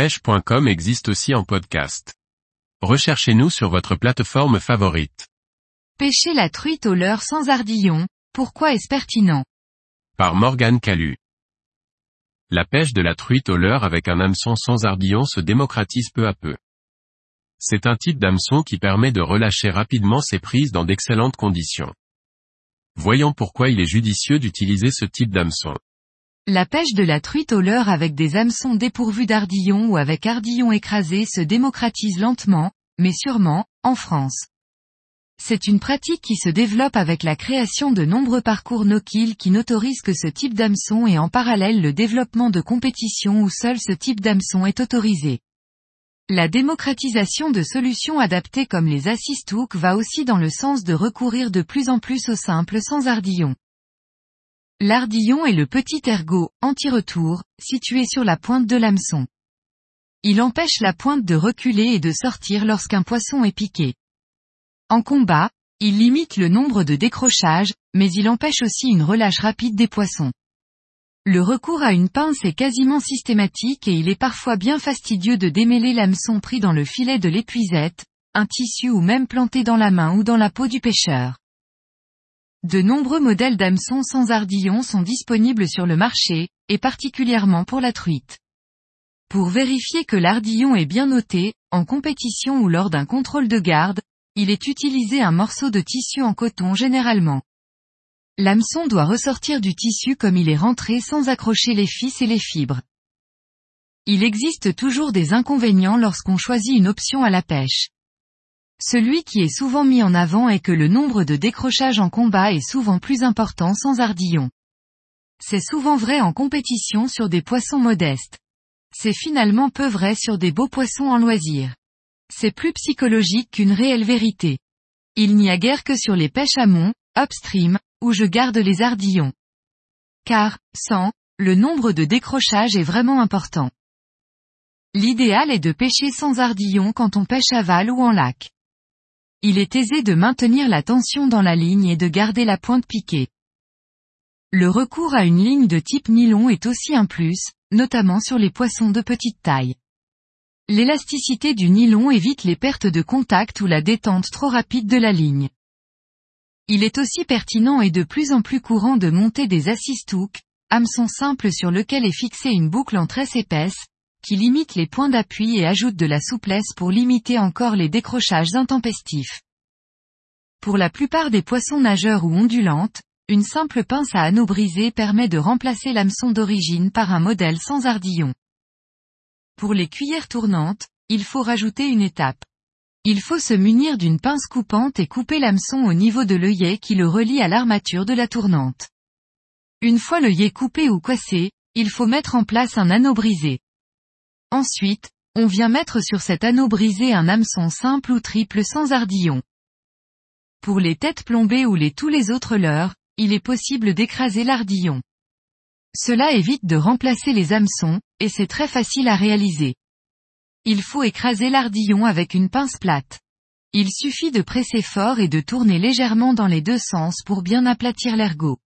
pêche.com existe aussi en podcast. Recherchez-nous sur votre plateforme favorite. Pêcher la truite au leurre sans ardillon, pourquoi est-ce pertinent? Par Morgane Calu. La pêche de la truite au leurre avec un hameçon sans ardillon se démocratise peu à peu. C'est un type d'hameçon qui permet de relâcher rapidement ses prises dans d'excellentes conditions. Voyons pourquoi il est judicieux d'utiliser ce type d'hameçon. La pêche de la truite au leurre avec des hameçons dépourvus d'ardillon ou avec ardillon écrasé se démocratise lentement, mais sûrement, en France. C'est une pratique qui se développe avec la création de nombreux parcours no-kill qui n'autorisent que ce type d'hameçon et en parallèle le développement de compétitions où seul ce type d'hameçon est autorisé. La démocratisation de solutions adaptées comme les assist hooks va aussi dans le sens de recourir de plus en plus au simple sans ardillon. L'ardillon est le petit ergot, anti-retour, situé sur la pointe de l'hameçon. Il empêche la pointe de reculer et de sortir lorsqu'un poisson est piqué. En combat, il limite le nombre de décrochages, mais il empêche aussi une relâche rapide des poissons. Le recours à une pince est quasiment systématique et il est parfois bien fastidieux de démêler l'hameçon pris dans le filet de l'épuisette, un tissu ou même planté dans la main ou dans la peau du pêcheur. De nombreux modèles d'hameçons sans ardillon sont disponibles sur le marché, et particulièrement pour la truite. Pour vérifier que l'ardillon est bien noté, en compétition ou lors d'un contrôle de garde, il est utilisé un morceau de tissu en coton généralement. L'hameçon doit ressortir du tissu comme il est rentré sans accrocher les fils et les fibres. Il existe toujours des inconvénients lorsqu'on choisit une option à la pêche. Celui qui est souvent mis en avant est que le nombre de décrochages en combat est souvent plus important sans ardillon. C'est souvent vrai en compétition sur des poissons modestes. C'est finalement peu vrai sur des beaux poissons en loisir. C'est plus psychologique qu'une réelle vérité. Il n'y a guère que sur les pêches amont, upstream, où je garde les ardillons. Car, sans, le nombre de décrochages est vraiment important. L'idéal est de pêcher sans ardillon quand on pêche aval ou en lac. Il est aisé de maintenir la tension dans la ligne et de garder la pointe piquée. Le recours à une ligne de type nylon est aussi un plus, notamment sur les poissons de petite taille. L'élasticité du nylon évite les pertes de contact ou la détente trop rapide de la ligne. Il est aussi pertinent et de plus en plus courant de monter des assist hooks, hameçons simples sur lequel est fixée une boucle en tresse épaisse, qui limite les points d'appui et ajoute de la souplesse pour limiter encore les décrochages intempestifs. Pour la plupart des poissons nageurs ou ondulantes, une simple pince à anneau brisé permet de remplacer l'hameçon d'origine par un modèle sans ardillon. Pour les cuillères tournantes, il faut rajouter une étape. Il faut se munir d'une pince coupante et couper l'hameçon au niveau de l'œillet qui le relie à l'armature de la tournante. Une fois l'œillet coupé ou coincé, il faut mettre en place un anneau brisé. Ensuite, on vient mettre sur cet anneau brisé un hameçon simple ou triple sans ardillon. Pour les têtes plombées ou les tous les autres leurres, il est possible d'écraser l'ardillon. Cela évite de remplacer les hameçons, et c'est très facile à réaliser. Il faut écraser l'ardillon avec une pince plate. Il suffit de presser fort et de tourner légèrement dans les deux sens pour bien aplatir l'ergot.